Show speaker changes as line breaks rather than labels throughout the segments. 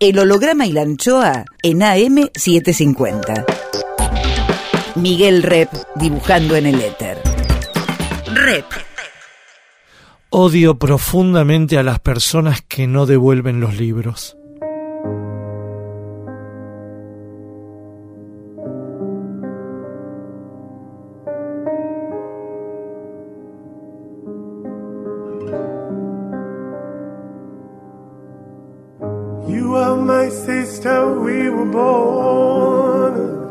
El holograma y la anchoa en AM750. Miguel Rep dibujando en el éter. Rep.
Odio profundamente a las personas que no devuelven los libros.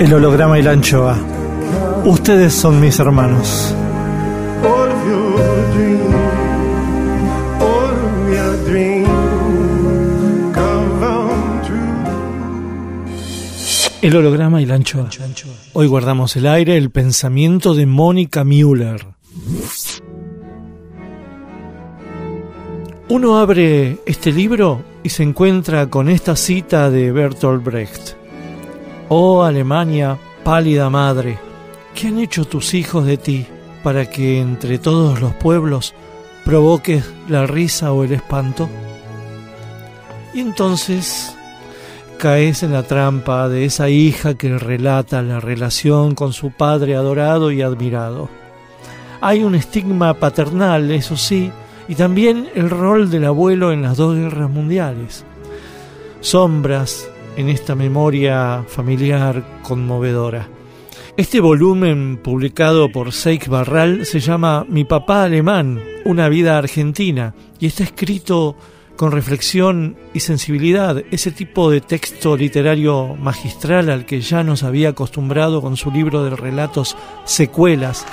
El holograma y la anchoa. Ustedes son mis hermanos. El holograma y la anchoa. Hoy guardamos el aire, el pensamiento de Mónica Müller. Uno abre este libro y se encuentra con esta cita de Bertolt Brecht. Oh Alemania, pálida madre, ¿qué han hecho tus hijos de ti para que entre todos los pueblos provoques la risa o el espanto? Y entonces caes en la trampa de esa hija que relata la relación con su padre adorado y admirado. Hay un estigma paternal, eso sí, y también el rol del abuelo en las dos guerras mundiales. Sombras, en esta memoria familiar conmovedora. Este volumen, publicado por Seik Barral, se llama Mi papá alemán, una vida argentina, y está escrito con reflexión y sensibilidad, ese tipo de texto literario magistral al que ya nos había acostumbrado con su libro de relatos Secuelas,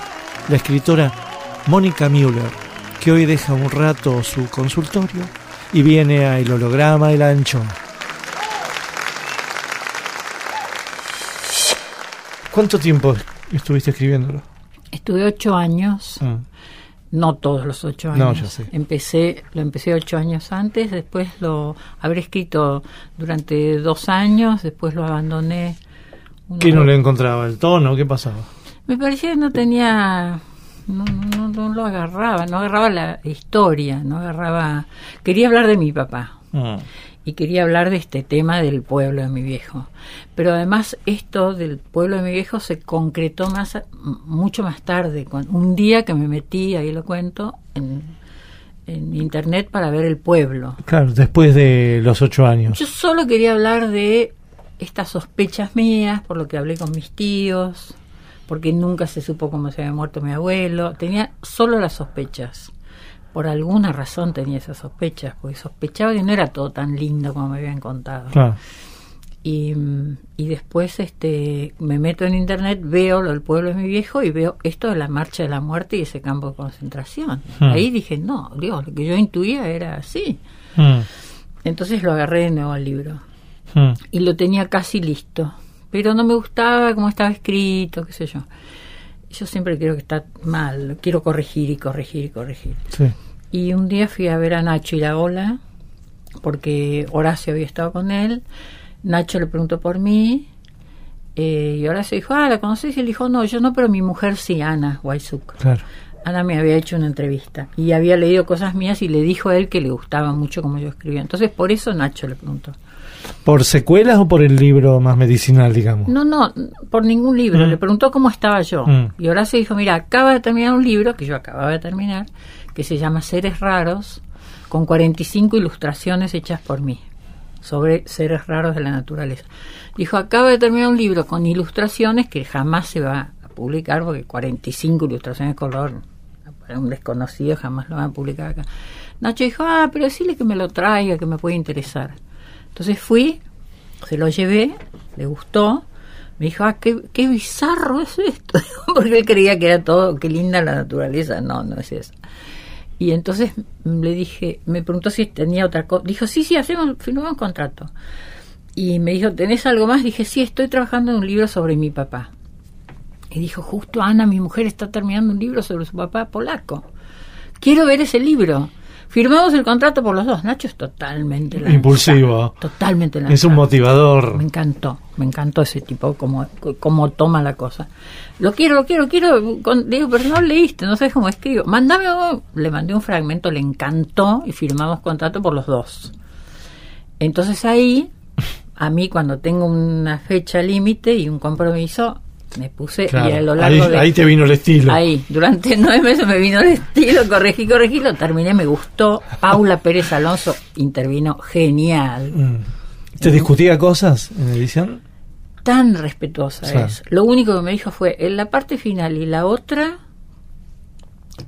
la escritora Mónica Müller, que hoy deja un rato su consultorio y viene a El holograma y la ¿Cuánto tiempo estuviste escribiéndolo?
Estuve ocho años. Ah. No todos los ocho años. No, yo sé. Empecé, lo empecé ocho años antes, después lo habré escrito durante dos años, después lo abandoné.
¿Qué no le encontraba? ¿El tono? ¿Qué pasaba?
Me parecía que no tenía no, no, no, lo agarraba, no agarraba la historia, no agarraba... Quería hablar de mi papá. Ah y quería hablar de este tema del pueblo de mi viejo. Pero además esto del pueblo de mi viejo se concretó más mucho más tarde, con un día que me metí, ahí lo cuento, en, en internet para ver el pueblo.
Claro, después de los ocho años.
Yo solo quería hablar de estas sospechas mías, por lo que hablé con mis tíos, porque nunca se supo cómo se había muerto mi abuelo. Tenía solo las sospechas por alguna razón tenía esas sospechas, porque sospechaba que no era todo tan lindo como me habían contado. Y, después este me meto en internet, veo lo del pueblo de mi viejo y veo esto de la marcha de la muerte y ese campo de concentración. Hmm. Ahí dije, no, Dios, lo que yo intuía era así. Hmm. Entonces lo agarré de nuevo al libro. Hmm. Y lo tenía casi listo. Pero no me gustaba cómo estaba escrito, qué sé yo. Yo siempre creo que está mal, quiero corregir y corregir y corregir. Sí. Y un día fui a ver a Nacho y la ola, porque Horacio había estado con él. Nacho le preguntó por mí. Eh, y Horacio dijo, ah, ¿la conoces? Y él dijo, no, yo no, pero mi mujer sí, Ana. Claro. Ana me había hecho una entrevista y había leído cosas mías y le dijo a él que le gustaba mucho como yo escribía. Entonces, por eso Nacho le preguntó.
¿Por secuelas o por el libro más medicinal, digamos?
No, no, por ningún libro. Mm. Le preguntó cómo estaba yo. Mm. Y Horacio dijo, mira, acaba de terminar un libro que yo acababa de terminar que se llama Seres Raros, con 45 ilustraciones hechas por mí sobre seres raros de la naturaleza. Dijo, acaba de terminar un libro con ilustraciones que jamás se va a publicar porque 45 ilustraciones de color para un desconocido jamás lo van a publicar acá. Nacho dijo, ah, pero decirle que me lo traiga, que me puede interesar. Entonces fui, se lo llevé, le gustó, me dijo, ah, qué, qué bizarro es esto, porque él creía que era todo, qué linda la naturaleza, no, no es eso. Y entonces le dije, me preguntó si tenía otra cosa, dijo, sí, sí, hacemos, firmamos un contrato. Y me dijo, ¿tenés algo más? Dije, sí, estoy trabajando en un libro sobre mi papá. Y dijo, justo Ana, mi mujer, está terminando un libro sobre su papá polaco. Quiero ver ese libro. Firmamos el contrato por los dos. Nacho es totalmente
impulsivo.
Totalmente
Es un motivador.
Me encantó, me encantó ese tipo, como, como toma la cosa. Lo quiero, lo quiero, quiero. digo, pero no leíste, no sabes cómo escribo. Mándame, le mandé un fragmento, le encantó y firmamos contrato por los dos. Entonces ahí, a mí cuando tengo una fecha límite y un compromiso, me puse y a lo largo
ahí,
de,
ahí te vino el estilo.
Ahí, durante nueve meses me vino el estilo, corregí, corregí, lo terminé, me gustó. Paula Pérez Alonso intervino genial.
Mm. ¿Te discutía cosas en edición?
Tan respetuosa es. Lo único que me dijo fue, en la parte final y la otra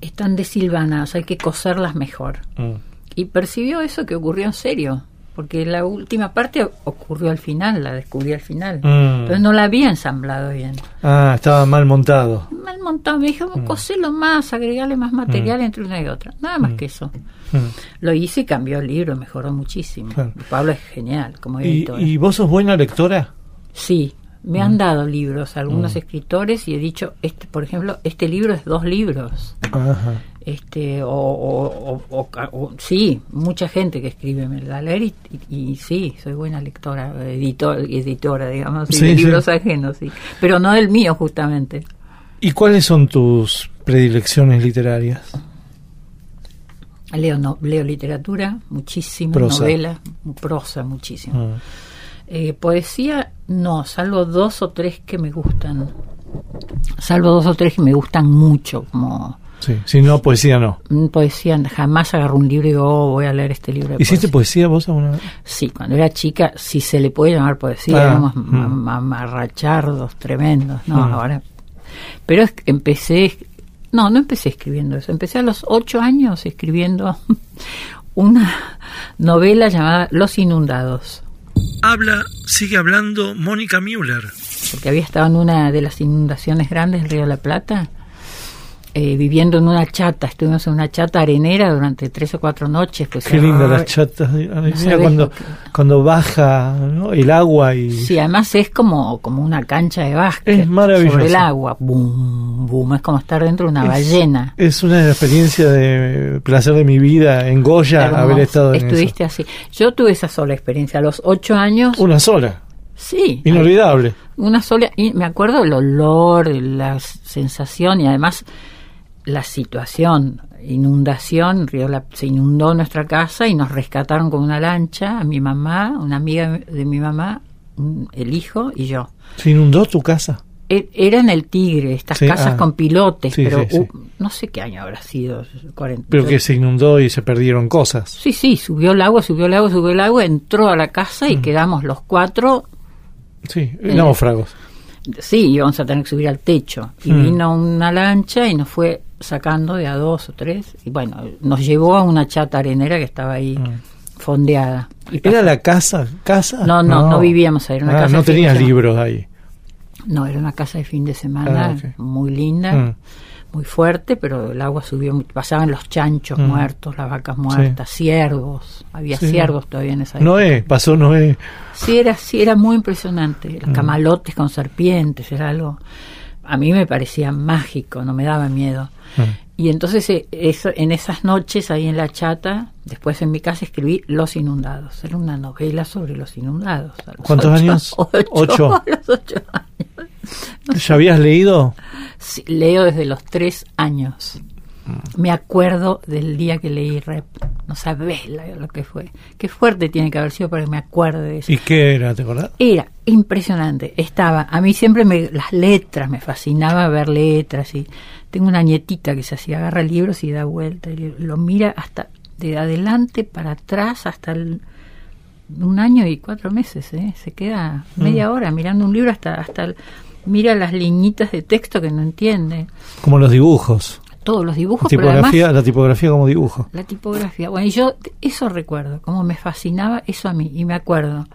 están desilvanadas, hay que coserlas mejor. Mm. Y percibió eso que ocurrió en serio porque la última parte ocurrió al final, la descubrí al final. Mm. Pero no la había ensamblado bien.
Ah, estaba mal montado.
Mal montado. Me dijo, mm. coselo más, agregarle más material mm. entre una y otra. Nada más que eso. Lo hice y cambió el libro, mejoró muchísimo. Pablo es genial como editor.
¿Y, vos sos buena lectora?
Sí, me han dado libros algunos escritores y he dicho, este, por ejemplo, este libro es dos libros. Ajá. Este o, o, sí mucha gente que escribe me la leer y, sí soy buena lectora editor editora digamos de libros ajenos sí. Pero no del mío justamente.
Y cuáles son tus predilecciones literarias
leo no, leo literatura muchísimo novela prosa muchísimo. Ah. Eh, poesía no salvo dos o tres que me gustan salvo dos o tres que me gustan mucho como
Sí, si no, poesía no.
Mm, poesía, jamás agarro un libro y digo, oh, voy a leer este libro.
De ¿Hiciste poesía. vos alguna vez?
Sí, cuando era chica, si se le puede llamar poesía, ah, éramos mm. tremendos, ¿no? Mm. Ahora. Pero empecé, no, no empecé escribiendo eso, empecé a los ocho años escribiendo una novela llamada Los Inundados.
Habla, sigue hablando Mónica Müller.
Porque había estado en una de las inundaciones grandes del Río de la Plata eh, viviendo en una chata, estuvimos en una chata arenera durante tres o cuatro noches. Pues,
Qué linda las chatas, cuando, cuando baja el agua y...
Sí, además es como, como una cancha de básquet
es maravilloso.
sobre el agua, boom, boom, es como estar dentro de una ballena.
Es una experiencia de placer de mi vida en Goya haber estado en
Estuviste así. Yo tuve esa sola experiencia, a los ocho años...
Una sola.
Sí.
Inolvidable.
Una sola, y me acuerdo el olor, la sensación y además la situación, inundación, Río se inundó nuestra casa y nos rescataron con una lancha, a mi mamá, una amiga de mi mamá, el hijo y yo.
¿Se inundó tu casa?
E, era en el Tigre, estas casas ah. con pilotes, pero no sé qué año habrá sido.
pero que se inundó y se perdieron cosas.
Sí, sí, subió el agua, subió el agua, subió el agua, entró a la casa y mm. quedamos los cuatro.
Sí, eh, náufragos.
Sí, íbamos a tener que subir al techo. Y mm. vino una lancha y nos fue sacando de a dos o tres. Y bueno, nos llevó a una chata arenera que estaba ahí mm. fondeada.
Y ¿Era la casa? casa?
No, no, no, vivíamos ahí.
Una ah, no tenías libros ahí.
No, era una casa de fin de semana ah, muy linda, mm. muy fuerte, pero el agua subió, pasaban los chanchos mm. muertos, las vacas muertas, ciervos, había ciervos todavía en esa época.
Noé, pasó Noé.
Sí, era, sí, era muy impresionante, los camalotes con serpientes, era algo a mí me parecía mágico, no me daba miedo. Mm. Y entonces eh, eso, en esas noches ahí en la chata, después en mi casa escribí Los Inundados. Era una novela sobre los inundados.
¿Cuántos años?
Ocho. A los ocho años.
¿Ya habías leído?
Sí, leo desde los tres años. Me acuerdo del día que leí Rep. No sabés lo que fue. Qué fuerte tiene que haber sido para que me acuerde de eso.
¿Y qué era, te acordás?
Era impresionante. Estaba, a mí siempre me, las letras, me fascinaba ver letras. y Tengo una nietita que se hacía, agarra libros y da vuelta y lo mira hasta de adelante para atrás hasta el- un año y cuatro meses, ¿eh? se queda media hora mirando un libro hasta, hasta el- mira las liñitas de texto que no entiende,
Como los dibujos.
Todos los dibujos, pero además
Tipografía, la tipografía como dibujo.
la tipografía. Bueno, y yo eso recuerdo, como me fascinaba eso a mí. Y me acuerdo,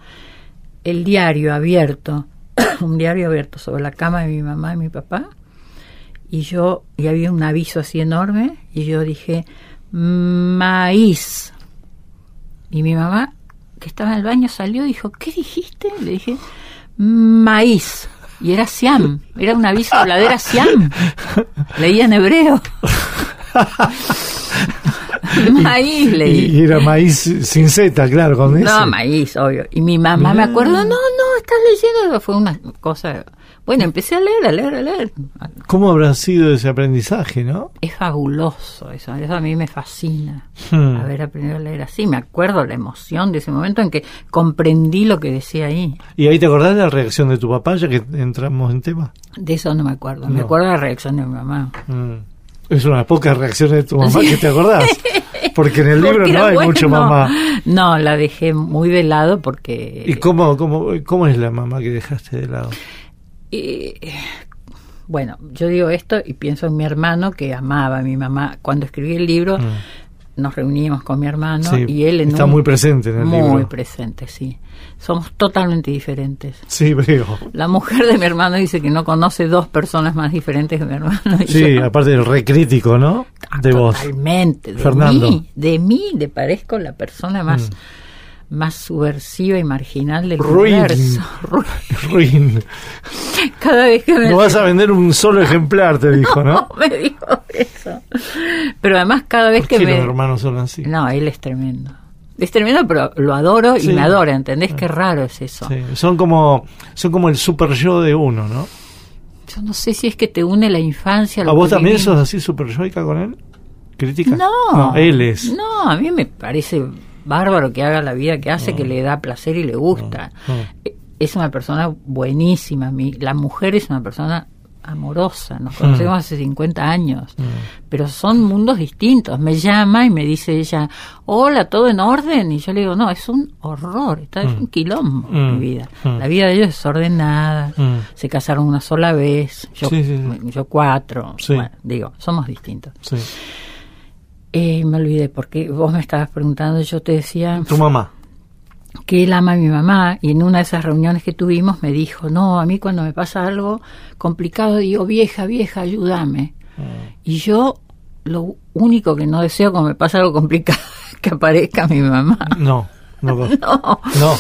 el diario abierto, un diario abierto sobre la cama de mi mamá y mi papá. Y yo, y había un aviso así enorme, y yo dije, maíz. Y mi mamá, que estaba en el baño, salió y dijo, ¿qué dijiste? Le dije, maíz. Y era Siam, era un aviso de ladera Siam. Leía en hebreo. maíz leí.
Y, era maíz sin Z, claro, con ese.
No, maíz, obvio. Y mi mamá me
Mirá.
acuerdo, no, no, estás leyendo. Fue una cosa. Bueno, empecé a leer, a leer, a leer.
¿Cómo habrá sido ese aprendizaje, no?
Es fabuloso eso. Eso a mí me fascina.
Hmm.
Haber aprendido a leer así. Me acuerdo la emoción de ese momento en que comprendí lo que decía ahí.
¿Y ahí te acordás de la reacción de tu papá, ya que entramos en tema?
De eso no me acuerdo. Me
No.
acuerdo la reacción de mi mamá.
Mm. Es una de las pocas reacciones de tu mamá
Sí.
que te acordás. Porque en el libro
Porque
no hay
bueno.
mucho mamá.
No, la dejé muy de lado porque.
¿Y cómo, cómo, cómo es la mamá que dejaste de lado?
Eh, bueno, yo digo esto y pienso en mi hermano que amaba a mi mamá. Cuando escribí el libro, nos reuníamos con mi hermano
Sí,
y él en
está
un-
muy presente en el
muy
libro.
presente, sí. Somos totalmente diferentes.
Sí, veo.
La mujer de mi hermano dice que no conoce dos personas más diferentes que mi hermano. y
Sí,
yo-
aparte del recrítico, ¿no?
Ah,
De vos.
Totalmente. De
Fernando.
mí, de mí le parezco la persona más,
Mm.
Más subversiva y marginal del
Ruin.
universo. Ruin.
Ruin.
Cada vez que me
No vas a vender un solo ejemplar, te dijo, ¿no?
me dijo eso. Pero además cada vez
¿Por
que
qué
me...
los hermanos son así?
No, él es tremendo. Es tremendo, pero lo adoro y me adora, ¿entendés? Qué raro es eso.
Sí, son como son como el super yo de uno, ¿no?
Yo no sé si es que te une la infancia. lo
¿A vos también sos así super yoica con él? ¿Crítica?
No,
él es.
No, a mí me parece bárbaro que haga la vida que hace, que le da placer y le gusta.
no.
Eh, Es una persona buenísima. Mi, la mujer es una persona amorosa. Nos conocemos hace 50 años. Pero son mundos distintos. Me llama y me dice ella, hola, ¿todo en orden? Y yo le digo, no, es un horror. Está, Es un quilombo
Mm.
mi vida.
Mm.
La vida de ellos es desordenada.
Mm.
Se casaron una sola vez. Yo,
Sí, sí, sí.
yo cuatro. Bueno, digo, somos distintos. Eh, me olvidé porque vos me estabas preguntando, yo te decía
Tu mamá.
que él ama a mi mamá y en una de esas reuniones que tuvimos me dijo, no, a mí cuando me pasa algo complicado digo, vieja, vieja, ayúdame. Y yo lo único que no deseo cuando me pasa algo complicado es que aparezca mi mamá.
No, no. No.
No,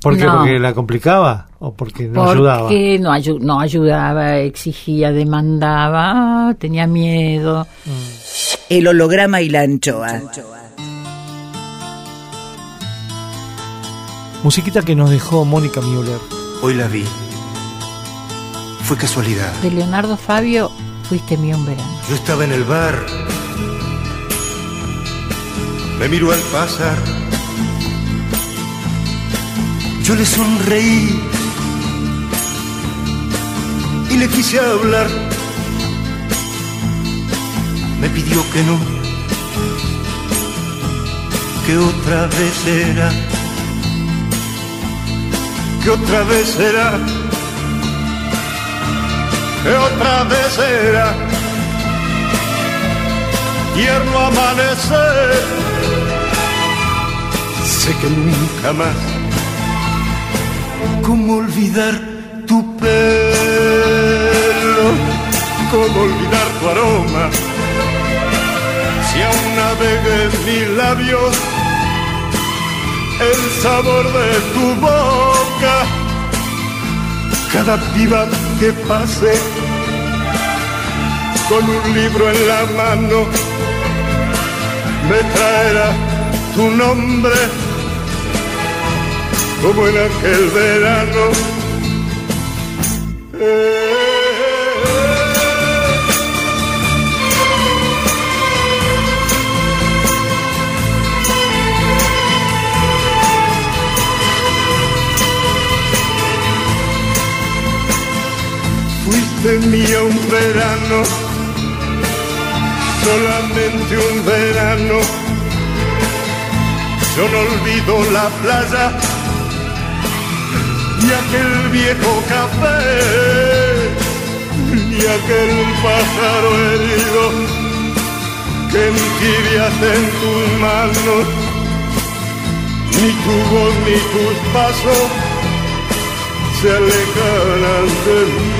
¿Por qué?
No.
¿Porque la complicaba? ¿O porque no ayudaba?
porque no, ayu- no ayudaba, exigía, demandaba, tenía miedo.
El holograma y la anchoa.
Musiquita que nos dejó Mónica Müller.
Hoy la vi. Fue casualidad.
De Leonardo Fabio, fuiste mío un verano.
Yo estaba en el bar. Me miró al pasar. Yo le sonreí y le quise hablar. Me pidió que no, que otra vez será, que otra vez será, que otra vez será tierno amanecer. Sé que nunca más. ¿Cómo olvidar tu pelo? ¿Cómo olvidar tu aroma? Mis labios el sabor de tu boca, cada piba que pase con un libro en la mano me traerá tu nombre como en aquel verano. Eh, Mía un verano, solamente un verano, Yo no olvido la playa y aquel viejo café y aquel pájaro herido que entibias en tus manos ni tu voz ni tus pasos se alejarán de mí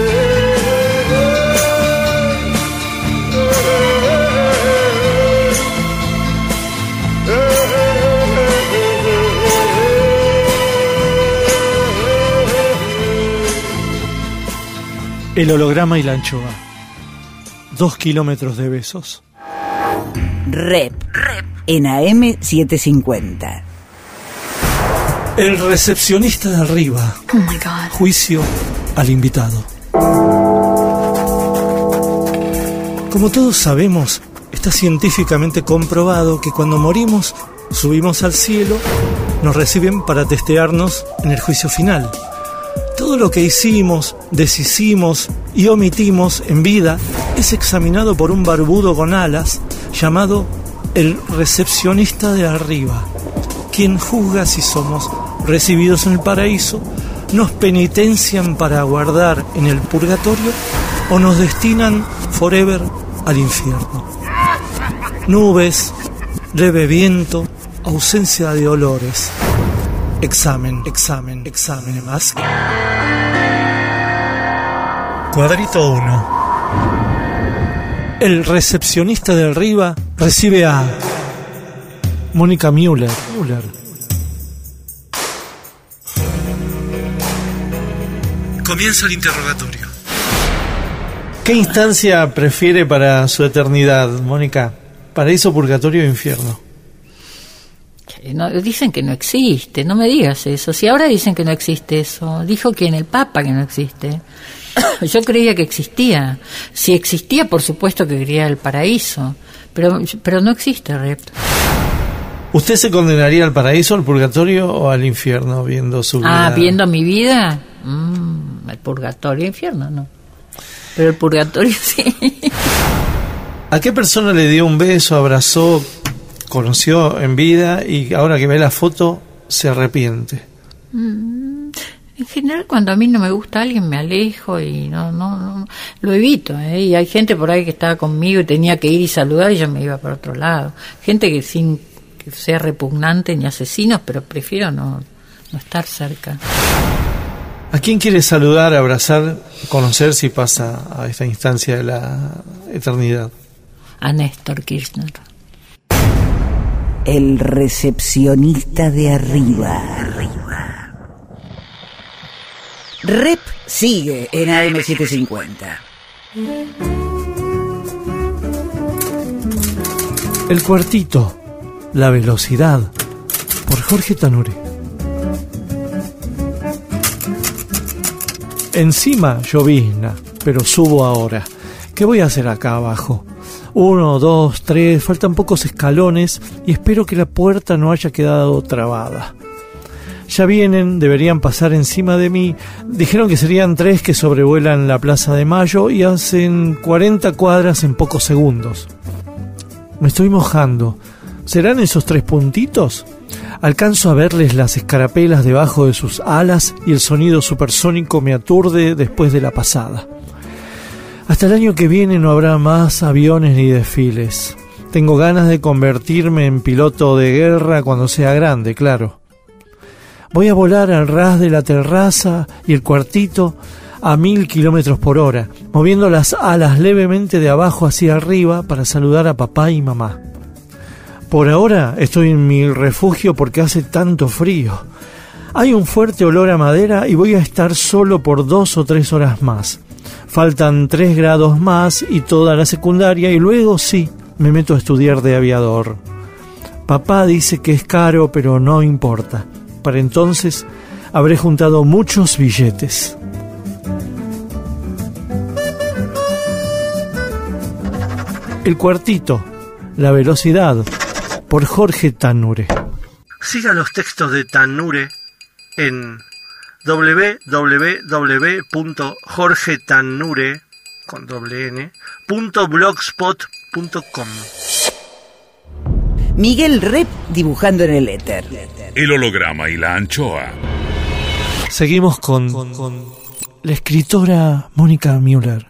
El holograma y la anchoa. Dos kilómetros de besos.
Rep. En AM750.
El recepcionista de arriba.
Oh my god.
Juicio al invitado. Como todos sabemos, está científicamente comprobado que cuando morimos, subimos al cielo, nos reciben para testearnos en el juicio final. Todo lo que hicimos, deshicimos y omitimos en vida es examinado por un barbudo con alas llamado el recepcionista de arriba, quien juzga si somos recibidos en el paraíso, nos penitencian para guardar en el purgatorio o nos destinan forever al infierno. Nubes, leve viento, ausencia de olores. Examen, examen, examen más. Cuadrito 1. El recepcionista de arriba recibe a Mónica Müller. Müller. Comienza el interrogatorio. ¿Qué instancia prefiere para su eternidad, Mónica? ¿Paraíso, purgatorio o infierno?
No- dicen que no existe, no me digas eso. Si ahora dicen que no existe eso, dijo quien el Papa que no existe. Yo creía que existía. Si existía, por supuesto que quería el paraíso. Pero, pero no existe, Rep.
¿Usted se condenaría al paraíso, al purgatorio o al infierno viendo su vida?
Ah, viendo mi vida, mm, el purgatorio, infierno, no. Pero el purgatorio sí.
¿A qué persona le dio un beso, abrazó, conoció en vida y ahora que ve la foto se arrepiente?
En general, cuando a mí no me gusta alguien, me alejo y no, no, no lo evito. ¿eh? Y hay gente por ahí que estaba conmigo y tenía que ir y saludar y yo me iba para otro lado. Gente que sin que sea repugnante ni asesinos, pero prefiero no, no estar cerca.
¿A quién quiere saludar, abrazar, conocer si pasa a esta instancia de la eternidad?
A Néstor Kirchner.
El recepcionista de arriba. Rep sigue en AM750.
El cuartito, la velocidad, por Jorge Tanure. Encima llovizna, pero subo ahora. ¿Qué voy a hacer acá abajo? Uno, dos, tres, faltan pocos escalones y espero que la puerta no haya quedado trabada. Ya vienen, deberían pasar encima de mí. Dijeron que serían tres que sobrevuelan la Plaza de Mayo y hacen 40 cuadras en pocos segundos. Me estoy mojando. ¿Serán esos tres puntitos? Alcanzo a verles las escarapelas debajo de sus alas y el sonido supersónico me aturde después de la pasada. Hasta el año que viene no habrá más aviones ni desfiles. Tengo ganas de convertirme en piloto de guerra cuando sea grande, claro. Voy a volar al ras de la terraza y el cuartito a mil kilómetros por hora, moviendo las alas levemente de abajo hacia arriba para saludar a papá y mamá. Por ahora estoy en mi refugio porque hace tanto frío. Hay un fuerte olor a madera y voy a estar solo por dos o tres horas más. Faltan tres grados más y toda la secundaria y luego sí, me meto a estudiar de aviador. Papá dice que es caro, pero no importa. Para entonces habré juntado muchos billetes. El cuartito, La velocidad, por Jorge Tanure. Siga los textos de Tanure en www.jorgetanure con doble n, punto blogspot.com.
Miguel Rep dibujando en el éter.
El holograma y la anchoa.
Seguimos con, con la escritora Mónica Müller.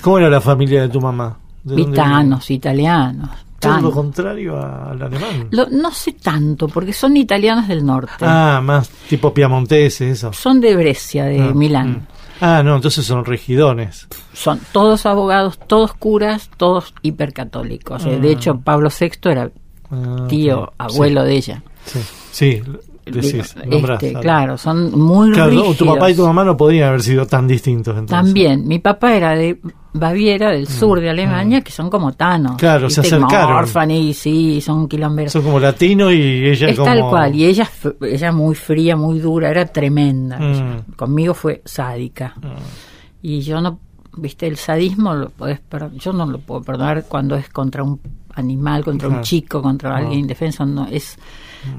¿Cómo era la familia de tu mamá? ¿De
Vitanos, italianos.
Todo lo contrario al alemán.
Lo- no sé tanto, porque son italianos del norte.
Ah, más tipo piamonteses, eso.
Son de Brescia, de
Ah,
Milán.
mm. Ah, no, entonces son regidones.
Son todos abogados, todos curas, todos hipercatólicos. Eh, De
Ah.
hecho, Pablo VI era
Ah,
tío, abuelo de ella.
Sí, sí, decís,
este, claro, son muy
Claro,
rígidos.
tu papá y tu mamá no podían haber sido tan distintos entonces.
También, mi papá era de Baviera, del sur de Alemania, que son como tanos.
Mm, Claro, se acercaron.
Orfani, sí, son quilomberos.
Son como latino y ella
es
como...
tal cual, y ella, ella muy fría, muy dura, era tremenda.
Mm.
Conmigo fue sádica. Y yo no, viste, el sadismo lo podés yo no lo puedo perdonar cuando es contra un animal, contra
Claro.
un chico, contra
No.
alguien indefenso, no es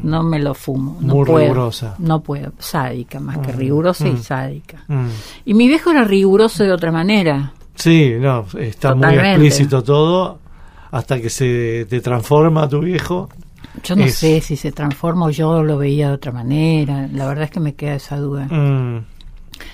no me lo fumo, no
Muy
puedo.
rigurosa.
No puedo, sádica más que rigurosa y
Mm.
sádica.
Mm.
Y mi viejo era riguroso de otra manera.
Sí, no, está muy explícito todo hasta que se te transforma tu viejo.
Yo no
Es-
sé si se transforma o yo lo veía de otra manera. La verdad es que me queda esa duda.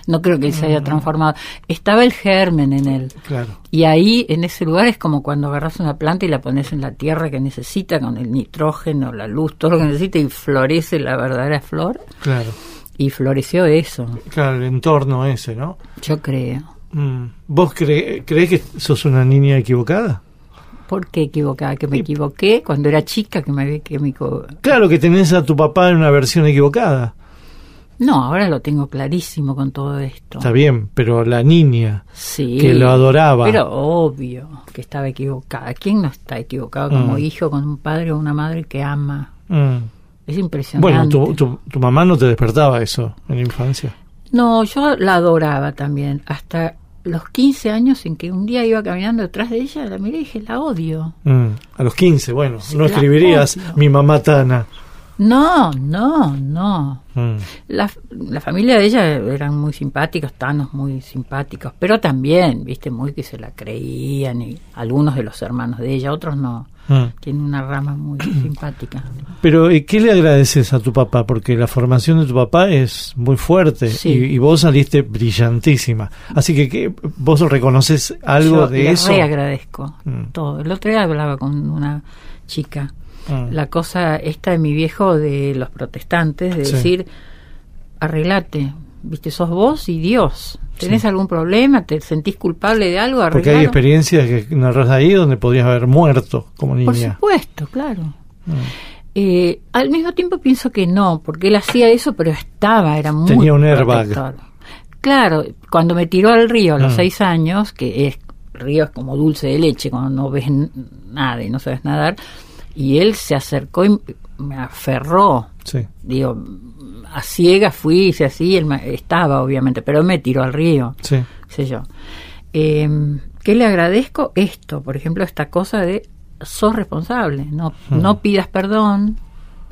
Mm,
No creo que él se haya transformado. Estaba el germen en él.
claro.
Y ahí, en ese lugar, es como cuando agarras una planta y la pones en la tierra que necesita, con el nitrógeno, la luz, todo lo que necesita, y florece la verdadera flor.
Claro,
Y floreció eso,
claro, el entorno ese, ¿no?
yo creo.
Mm. ¿Vos cre- crees que sos una niña equivocada?
¿Por qué equivocada? Que me equivoqué cuando era chica, que me que me
Claro que tenés a tu papá en una versión equivocada.
No, ahora lo tengo clarísimo con todo esto.
Está bien, pero la niña
Sí.
que lo adoraba.
Pero obvio que estaba equivocada. ¿Quién no está equivocado como
Mm.
hijo con un padre o una madre que ama?
Mm.
Es impresionante.
Bueno, tu, tu, tu mamá no te despertaba eso en la infancia.
No, yo la adoraba también. Hasta los 15 años en que un día iba caminando detrás de ella, la miré y dije, la odio.
Mm. A los 15, bueno,
Sí,
no escribirías
odio.
mi mamá Tana.
No, no, no.
Mm.
La, la familia de ella eran muy simpáticos, tanos muy simpáticos, pero también, viste, muy que se la creían y algunos de los hermanos de ella, otros no.
Mm.
Tienen una rama muy simpática.
Pero ¿y ¿qué le agradeces a tu papá? Porque la formación de tu papá es muy fuerte
Sí.
y, y vos saliste brillantísima. Así que ¿qué- vos reconoces algo
Yo
de
le
eso.
re agradezco
Mm.
todo. El otro día hablaba con una chica
Mm.
la cosa esta de mi viejo de los protestantes, de
Sí.
decir, arreglate, viste, sos vos y Dios. ¿Tenés algún problema? ¿Te sentís culpable de algo?
Porque hay
Arreglalo.
experiencias que narras ahí donde podrías haber muerto como
Por
niña.
supuesto, claro.
Mm.
Eh, al mismo tiempo pienso que no, porque él hacía eso, pero estaba, era muy
Tenía un airbag.
protector. Claro, cuando me tiró al río a los
Mm.
seis años, que es río es como dulce de leche, cuando no ves nada y no sabes nadar, y él se acercó y me aferró,
Sí.
digo, a ciegas fui, hice así, él estaba obviamente, pero me tiró al río,
Sí.
sé yo. Eh, ¿Qué le agradezco? Esto, por ejemplo, esta cosa de sos responsable, no,
Mm.
no pidas perdón,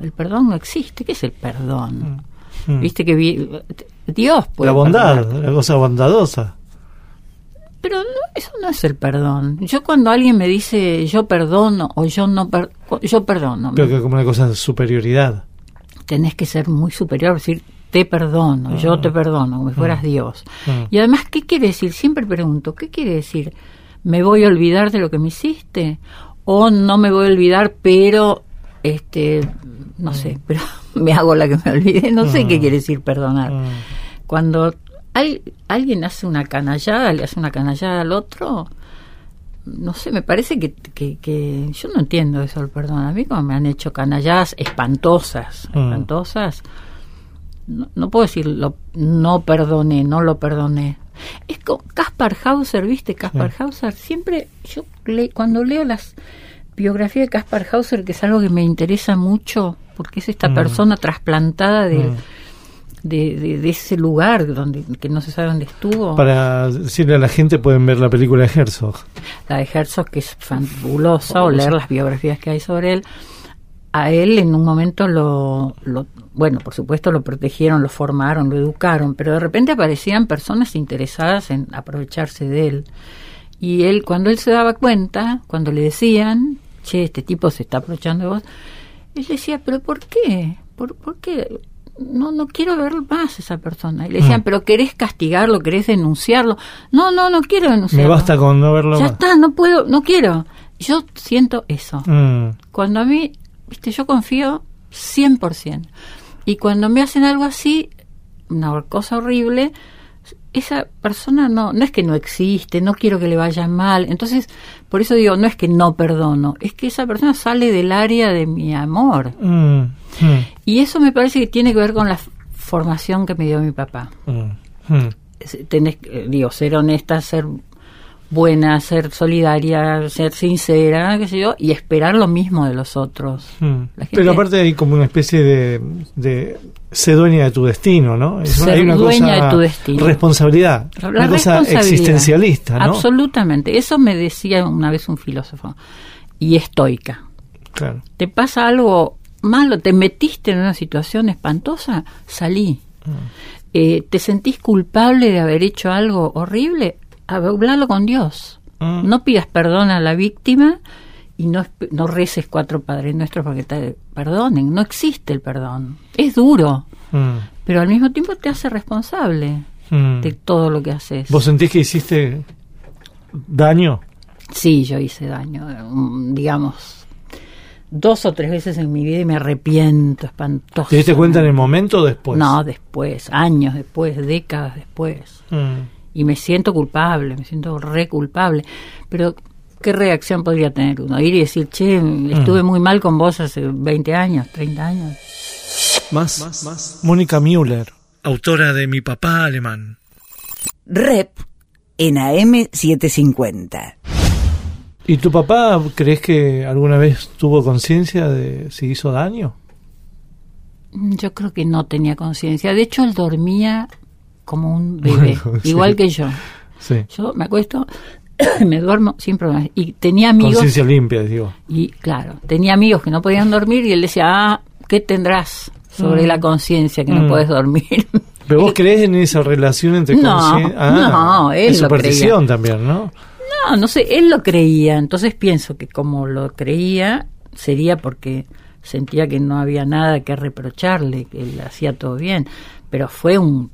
el perdón no existe, ¿qué es el perdón?
Mm.
Viste que vi- Dios puede
La bondad,
perdonar.
la cosa bondadosa.
Pero no, eso no es el perdón. Yo cuando alguien me dice yo perdono o yo no per- yo perdono,
Creo que como una cosa de superioridad.
tenés que ser muy superior, decir te perdono, yo te perdono, como si fueras Dios.
Mm.
Y además, ¿qué quiere decir? Siempre pregunto, ¿qué quiere decir? ¿Me voy a olvidar de lo que me hiciste? ¿O no me voy a olvidar, pero, este, no sé, pero me hago la que me olvidé? No sé qué quiere decir perdonar. Cuando hay, alguien hace una canallada, le hace una canallada al otro, no sé, me parece que, que, que yo no entiendo eso del perdón. A mí como me han hecho canalladas espantosas,
Mm.
espantosas, no, no puedo decir lo, no perdoné, no lo perdoné. Es como Kaspar Hauser, ¿viste? Kaspar Hauser, siempre, yo le- cuando leo las biografías de Kaspar Hauser, que es algo que me interesa mucho, porque es esta
Mm.
persona trasplantada del,
Mm.
De, de- de ese lugar donde que no se sabe dónde estuvo.
Para decirle a la gente, pueden ver la película de Herzog.
La de Herzog, que es fabulosa, o leer las biografías que hay sobre él. A él en un momento lo, lo- bueno, por supuesto lo protegieron, lo formaron, lo educaron, pero de repente aparecían personas interesadas en aprovecharse de él. Y él, cuando él se daba cuenta, cuando le decían, che, este tipo se está aprovechando de vos, él decía, pero ¿por qué? ¿Por, por qué? No, no quiero ver más a esa persona. Y le decían,
Mm.
pero querés castigarlo, querés denunciarlo. No, no, no quiero denunciarlo.
Me basta con no verlo
Ya
más.
está, no puedo, no quiero. Yo siento eso.
Mm,
Cuando a mí, viste, yo confío 100%. Y cuando me hacen algo así, una cosa horrible, esa persona no, no es que no existe, no quiero que le vaya mal. Entonces, por eso digo, no es que no perdono, es que esa persona sale del área de mi amor.
mm, mm,
Y eso me parece que tiene que ver con la formación que me dio mi papá.
mm, mm.
Tenés, que, digo, ser honesta, ser buena, ser solidaria, ser sincera, qué sé yo, y esperar lo mismo de los otros.
Mm.
Gente-
Pero aparte hay como una especie de, de ser dueña de tu destino, ¿no?
Ser
hay una
dueña
cosa,
de tu destino.
Responsabilidad,
La
una cosa existencialista, ¿no?
Absolutamente. Eso me decía una vez un filósofo. Y estoica.
Claro.
Te pasa algo malo, te metiste en una situación espantosa, salí. Eh, te sentís culpable de haber hecho algo horrible, hablarlo con Dios.
Mm.
No pidas perdón a la víctima y no, no reces cuatro padres nuestros para que te perdonen. No existe el perdón. Es duro,
Mm,
pero al mismo tiempo te hace responsable
mm.
de todo lo que haces.
¿Vos sentís que hiciste daño?
Sí, yo hice daño, digamos, dos o tres veces en mi vida y me arrepiento espantoso.
¿Te diste cuenta en el momento o después?
No, después, años después, décadas después.
Mm.
Y me siento culpable, me siento re culpable. Pero, ¿qué reacción podría tener uno? Ir y decir, che, estuve muy mal con vos hace 20 años, 30 años.
Más. Mónica Müller, autora de Mi papá alemán.
Rep en AM750.
¿Y tu papá crees que alguna vez tuvo conciencia de si hizo daño?
Mm, Yo creo que no tenía conciencia. De hecho, él dormía como un bebé,
Bueno, sí.
igual que yo.
Sí.
Yo me acuesto, me duermo sin problemas. Y tenía amigos,
Conciencia limpia, digo.
y claro, tenía amigos que no podían dormir y él decía, ah, ¿qué tendrás sobre
Mm.
la conciencia que no
Mm.
puedes dormir?
¿Pero vos crees en esa relación entre
No,
conciencia?
no, él
es
lo
superstición también, ¿no?
no, no sé, él lo creía, entonces pienso que como lo creía sería porque sentía que no había nada que reprocharle, que él hacía todo bien, pero fue un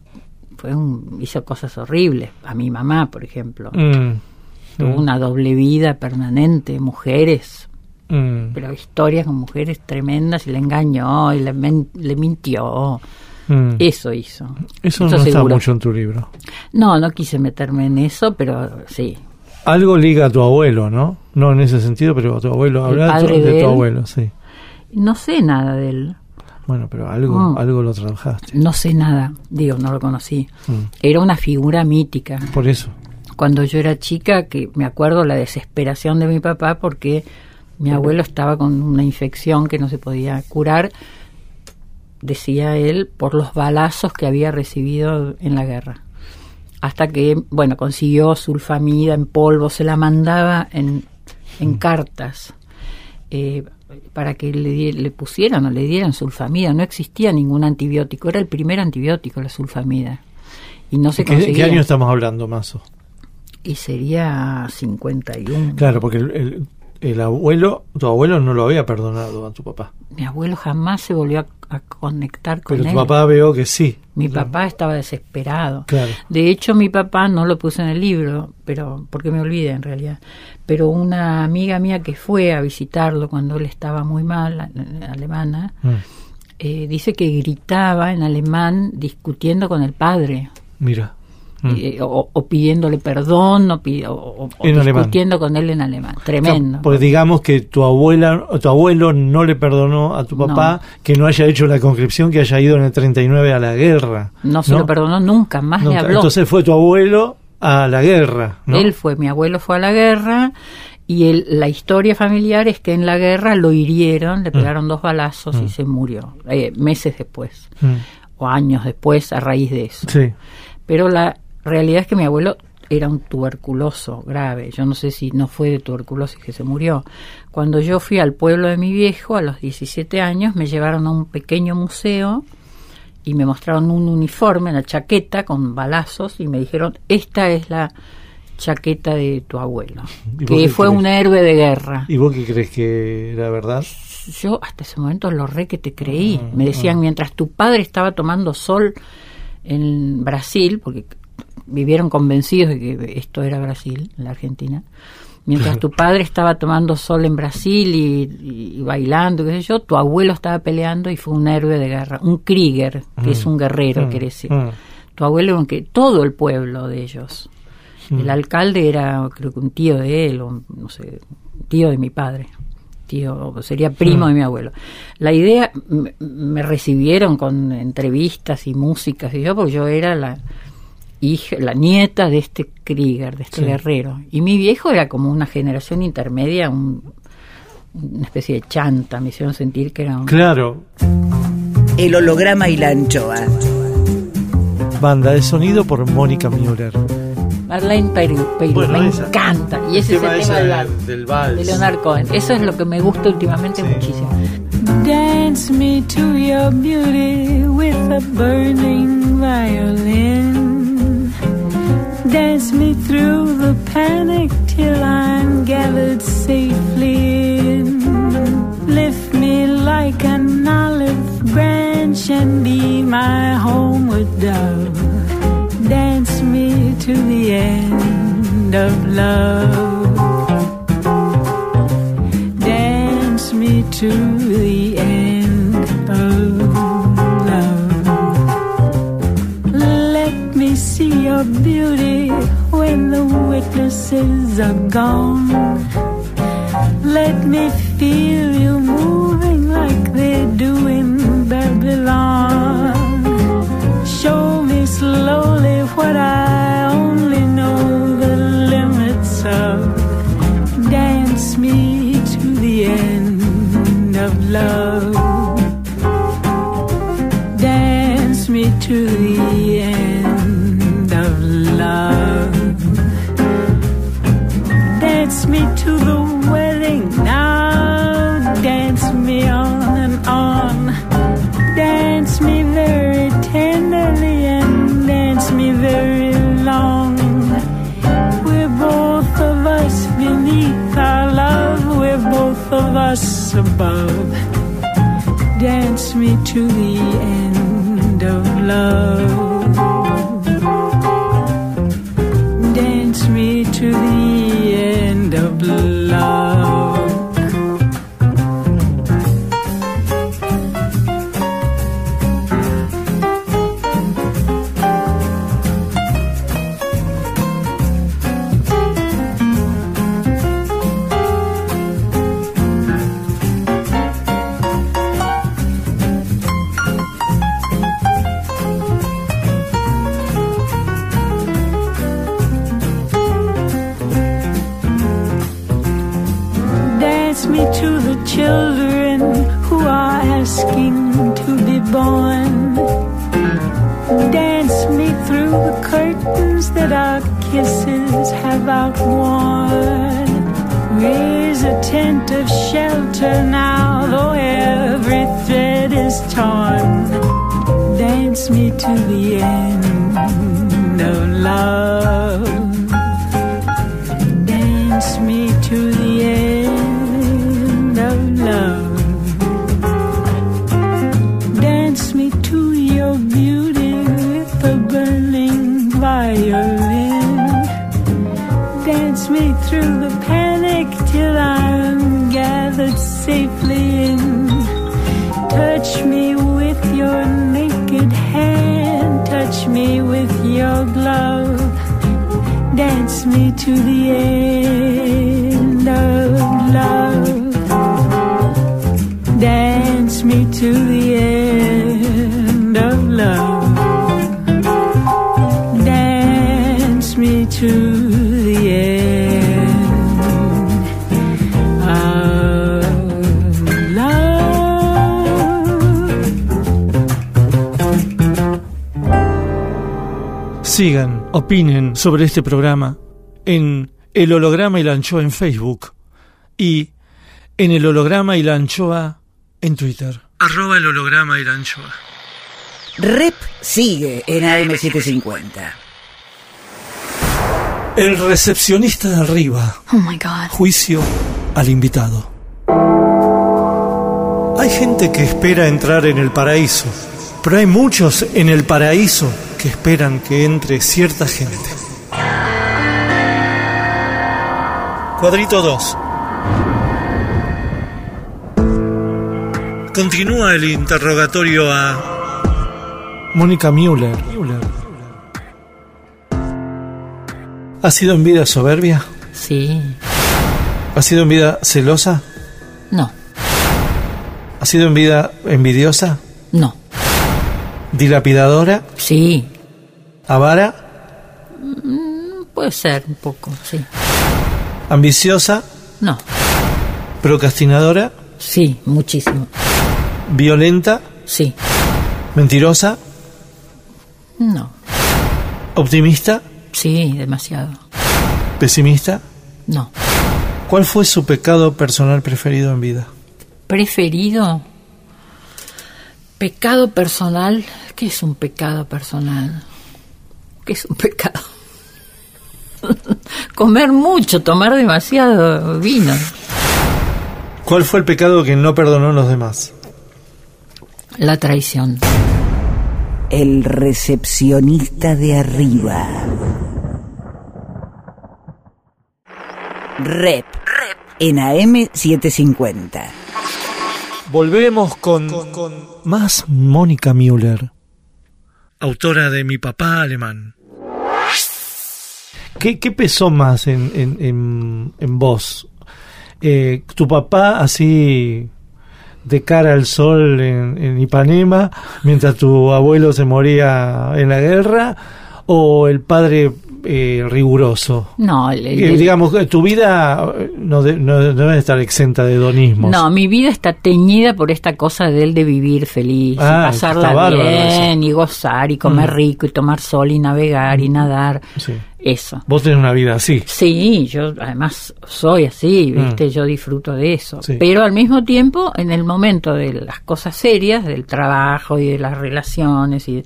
fue un hizo cosas horribles a mi mamá, por ejemplo.
Mm.
Tuvo
Mm.
una doble vida permanente, mujeres,
Mm.
pero historias con mujeres tremendas y le engañó y le, men- le mintió. Eso hizo.
Eso no está
seguro.
mucho en tu libro.
No, no quise meterme en eso, pero sí.
Algo liga a tu abuelo, ¿no? No en ese sentido, pero a tu abuelo.
El
Habla de tu, de abuelo, sí.
No sé nada de él.
Bueno, pero algo,
Mm.
algo lo trabajaste.
No sé nada. Digo, no lo conocí.
Mm.
Era una figura mítica.
Por eso.
Cuando yo era chica, que me acuerdo la desesperación de mi papá porque mi abuelo estaba con una infección que no se podía curar, decía él, por los balazos que había recibido en la guerra. Hasta que, bueno, consiguió sulfamida en polvo, se la mandaba en, en cartas eh, para que le, le pusieran o le dieran sulfamida. No existía ningún antibiótico, era el primer antibiótico, la sulfamida. Y no se
¿Qué,
conseguía.
qué año estamos hablando, Mazo?
Y sería 51.
Claro, porque el, el- el abuelo, tu abuelo no lo había perdonado a tu papá.
Mi abuelo jamás se volvió a, a conectar con
Pero
él.
tu papá veo que sí.
Mi papá estaba desesperado.
Claro.
De hecho, mi papá no lo puse en el libro, pero porque me olvidé en realidad. Pero una amiga mía que fue a visitarlo cuando él estaba muy mal, alemana,
Mm.
eh, dice que gritaba en alemán discutiendo con el padre.
Mira. Mm.
eh, o, o pidiéndole perdón o, o- o-
alemán.
discutiendo con él en alemán. Tremendo.
Claro, Porque digamos que tu abuela, o tu abuelo no le perdonó a tu papá que no haya hecho la conscripción, que haya ido en el 39 a la guerra.
no se lo perdonó nunca, más le habló.
Entonces fue tu abuelo a la guerra, ¿no?
Él fue, mi abuelo fue a la guerra y él- la historia familiar es que en la guerra lo hirieron, le pegaron dos balazos y
Mm.
se murió, eh, meses después.
Mm.
o años después a raíz de eso.
Sí.
Pero la realidad es que mi abuelo era un tuberculoso grave. Yo no sé si no fue de tuberculosis que se murió. Cuando yo fui al pueblo de mi viejo a los 17 años, me llevaron a un pequeño museo y me mostraron un uniforme, una chaqueta con balazos y me dijeron, esta es la chaqueta de tu abuelo,
¿Y vos
que fue
crees?
un héroe de guerra.
¿Y vos qué crees que era verdad?
Yo hasta ese momento lo re que te creí.
Ah,
Me decían, mientras tu padre estaba tomando sol en Brasil, porque vivieron convencidos de que esto era Brasil, la Argentina, mientras tu padre estaba tomando sol en Brasil y, y- y bailando, qué sé yo, tu abuelo estaba peleando y fue un héroe de guerra, un Krieger, que es un guerrero,
Mm,
quiere decir.
mm.
Tu abuelo, aunque todo el pueblo de ellos.
Mm.
El alcalde era, creo que un tío de él, o no sé, tío de mi padre. Tío, sería primo
Mm.
de mi abuelo. La idea, me recibieron con entrevistas y músicas y yo, porque yo era la hija, la nieta de este Krieger, de este
Sí.
guerrero. Y mi viejo era como una generación intermedia, un- una especie de chanta, me hicieron sentir que era un...
Claro,
El holograma y la anchoa.
banda de sonido por Mónica Müller.
Marlene Peru,
Bueno,
me
esa.
encanta. Y ese es el tema del vals.
del
de Leonard Cohen. Eso es lo que me gusta últimamente
Sí.
muchísimo.
Dance me to your beauty with a burning violin. Dance me through the panic till I'm gathered safely in. Lift me like an olive branch and be my homeward dove. Dance me to the end of love. Dance me to the end your beauty when the witnesses are gone. Let me feel you moving like they do in Babylon. Show me slowly what I only know the limits of. To the end of love. Dance me to the to the end of love.
Sigan, opinen sobre este programa en El Holograma y la Anchoa en Facebook y en El Holograma y la Anchoa en Twitter. Arroba el holograma y la anchoa.
Rep sigue en AM750.
El recepcionista de arriba.
Oh my God.
Juicio al invitado. Hay gente que espera entrar en el paraíso, pero hay muchos en el paraíso que esperan que entre cierta gente. Cuadrito 2. Continúa el interrogatorio a Mónica Müller. ¿Ha sido en vida soberbia?
Sí.
¿Ha sido en vida celosa?
No.
¿Ha sido en vida envidiosa?
No.
¿Dilapidadora?
Sí.
¿Avara?
Puede ser un poco, sí.
¿Ambiciosa?
No.
¿Procrastinadora?
Sí, muchísimo.
¿Violenta?
Sí.
¿Mentirosa?
No.
¿Optimista?
Sí, demasiado.
¿Pesimista?
No.
¿Cuál fue su pecado personal preferido en vida?
Preferido. Pecado personal. ¿Qué es un pecado personal? ¿Qué es un pecado? Comer mucho, tomar demasiado vino.
¿Cuál fue el pecado que no perdonó a los demás?
La traición.
El recepcionista de arriba. Rep. En AM750.
Volvemos con, más Mónica Müller, autora de Mi papá alemán. ¿Qué, qué pesó más en, en, en, en vos? Eh, ¿Tu papá así de cara al sol en, Ipanema mientras tu abuelo se moría en la guerra? ¿O el padre eh, riguroso?
No, el-
Eh, digamos, tu vida eh, no, de- no, debe estar exenta de hedonismos.
No, mi vida está teñida por esta cosa de él de vivir feliz, y
Ah,
pasarla
está bárbaro
bien, y gozar, y comer
Mm.
rico, y tomar sol, y navegar, y nadar.
Sí.
Eso.
Vos tenés una vida así.
Sí, yo además soy así,
Mm.
¿viste? Yo disfruto de eso.
Sí.
Pero al mismo tiempo, en el momento de las cosas serias, del trabajo y de las relaciones y,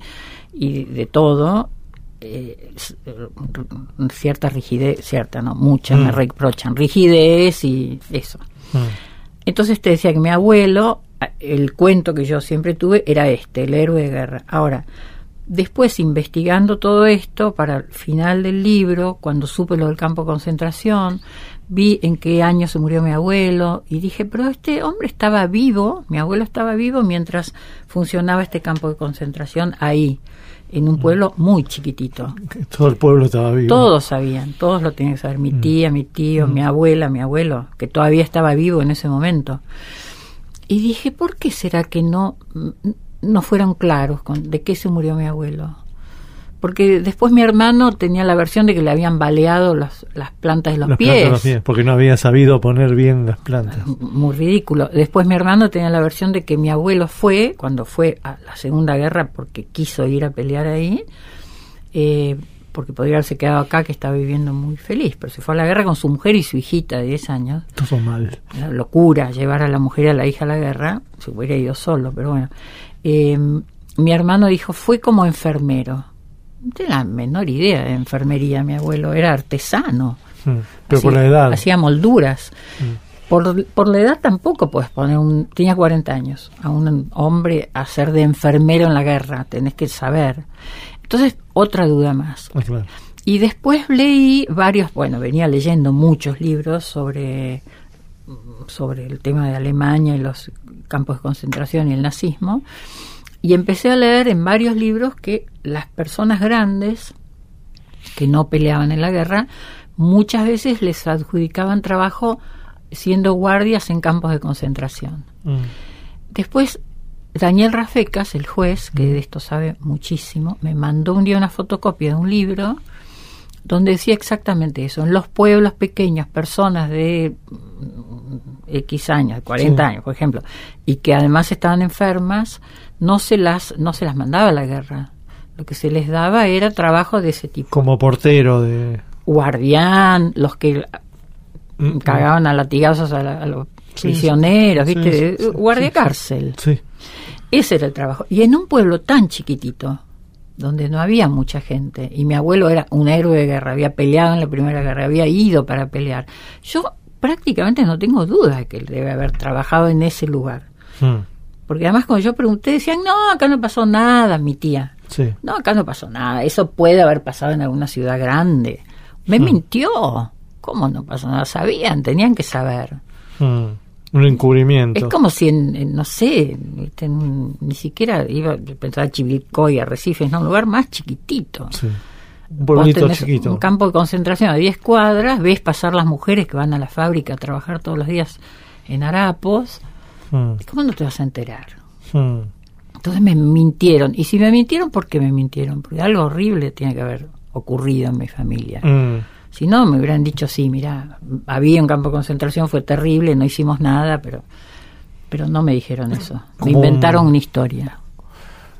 y de todo, eh, eh, cierta rigidez, cierta, no, muchas me
Mm.
reprochan, rigidez y eso.
Mm.
Entonces te decía que mi abuelo, el cuento que yo siempre tuve era este, el héroe de guerra. Ahora, después investigando todo esto, para el final del libro, cuando supe lo del campo de concentración, vi en qué año se murió mi abuelo y dije, pero este hombre estaba vivo, mi abuelo estaba vivo mientras funcionaba este campo de concentración ahí, en un pueblo muy chiquitito.
Todo el pueblo estaba vivo.
Todos sabían, todos lo tenían que saber. Mi tía, mi tío, mi abuela, mi abuelo, que todavía estaba vivo en ese momento. Y dije, ¿por qué será que no, no fueron claros con de qué se murió mi abuelo? Porque después mi hermano tenía la versión de que le habían baleado las, las plantas de los,
Las
pies.
plantas de los pies, porque no había sabido poner bien las plantas.
Muy ridículo. Después mi hermano tenía la versión de que mi abuelo fue, cuando fue a la Segunda Guerra, porque quiso ir a pelear ahí, eh, porque podría haberse quedado acá, que estaba viviendo muy feliz, pero se fue a la guerra con su mujer y su hijita de 10 años.
Todo mal.
Una locura llevar a la mujer y a la hija a la guerra, se hubiera ido solo, pero bueno. Eh, mi hermano dijo, fue como enfermero. No tenía la menor idea de enfermería, mi abuelo era artesano.
Mm. Pero por
Hacía-
la edad. Mm.
Hacía molduras. Por, por la edad tampoco puedes poner un... Tenía 40 años. A un hombre a ser de enfermero en la guerra. Tenés que saber. Entonces, otra duda más.
Ah, claro.
Y después leí varios, bueno, venía leyendo muchos libros sobre, sobre el tema de Alemania y los campos de concentración y el nazismo. Y empecé a leer en varios libros que las personas grandes que no peleaban en la guerra, muchas veces les adjudicaban trabajo siendo guardias en campos de concentración.
Mm.
Después, Daniel Rafecas, el juez, que de esto sabe muchísimo, me mandó un día una fotocopia de un libro donde decía exactamente eso. En los pueblos pequeños, personas de mm, X años, 40
Sí.
años, por ejemplo, y que además estaban enfermas, no se las, no se las mandaba a la guerra. Lo que se les daba era trabajo de ese tipo.
Como portero de...
Guardián, los que
Mm,
cagaban a latigazos a, la- a los
Sí,
prisioneros,
sí,
¿viste?
sí, sí,
Guardia cárcel.
Sí.
Ese era el trabajo. Y en un pueblo tan chiquitito, donde no había mucha gente, y mi abuelo era un héroe de guerra, había peleado en la Primera Guerra, había ido para pelear, yo prácticamente no tengo duda de que él debe haber trabajado en ese lugar.
Mm,
Porque además cuando yo pregunté, decían, no, acá no pasó nada, mi tía.
Sí.
No, acá no pasó nada. Eso puede haber pasado en alguna ciudad grande. Me
Hmm.
mintió. ¿Cómo no pasó nada? Sabían, tenían que saber.
Mm, Un encubrimiento.
Es como si en, en, no sé, en ni siquiera iba, yo pensaba Chivilcoy, Arrecifes, no, un lugar más chiquitito.
Sí. Un pueblito chiquito.
Un campo de concentración a 10 cuadras, ves pasar las mujeres que van a la fábrica a trabajar todos los días en harapos.
Mm,
¿Cómo no te vas a enterar?
mm,
Entonces me mintieron. Y si me mintieron, ¿por qué me mintieron? Porque algo horrible tiene que haber ocurrido en mi familia.
mm.
Si no, me hubieran dicho, sí, mira, había un campo de concentración, fue terrible, no hicimos nada, pero pero no me dijeron eso.
Como
Me
un-
inventaron una historia.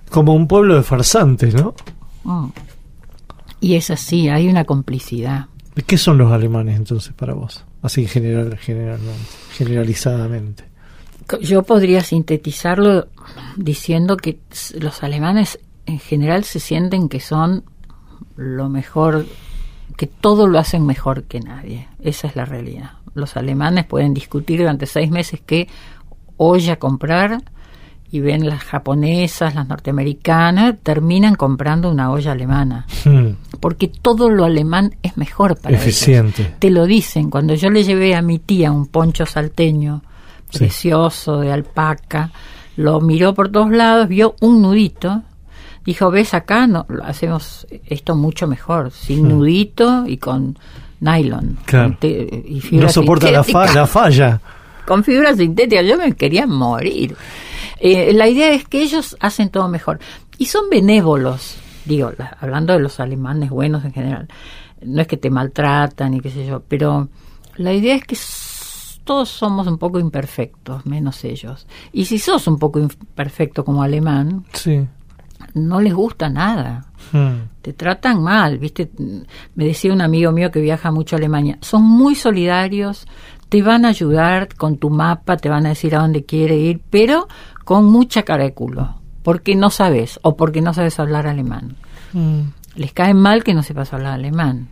Como un pueblo de farsantes, ¿no?
Mm. Y es así, hay una complicidad.
¿Qué son los alemanes entonces para vos? Así general, generalmente, generalizadamente.
Yo podría sintetizarlo diciendo que los alemanes en general se sienten que son lo mejor, que todo lo hacen mejor que nadie. Esa es la realidad. Los alemanes pueden discutir durante seis meses qué olla comprar y ven las japonesas, las norteamericanas, terminan comprando una olla alemana.
Mm,
Porque todo lo alemán es mejor para ellos
Eficiente.
te lo dicen. Cuando yo le llevé a mi tía un poncho salteño
Sí.
precioso de alpaca, lo miró por todos lados, vio un nudito, dijo, ves acá, no, lo hacemos esto mucho mejor, sin nudito y con nylon.
Hmm. Claro.
y fibra
No soporta la, fa- la falla.
Con fibra sintética, yo me quería morir. Eh, la idea es que ellos hacen todo mejor. Y son benévolos, digo, la- hablando de los alemanes buenos en general. No es que te maltratan y qué sé yo, pero la idea es que todos somos un poco imperfectos, menos ellos. Y si sos un poco imperfecto como alemán,
Sí.
no les gusta nada
Mm,
te tratan mal, ¿viste? Me decía un amigo mío que viaja mucho a Alemania, son muy solidarios, te van a ayudar con tu mapa, te van a decir a dónde quiere ir, pero con mucha cara de culo, porque no sabes o porque no sabes hablar alemán.
mm.
Les cae mal que no sepas hablar alemán.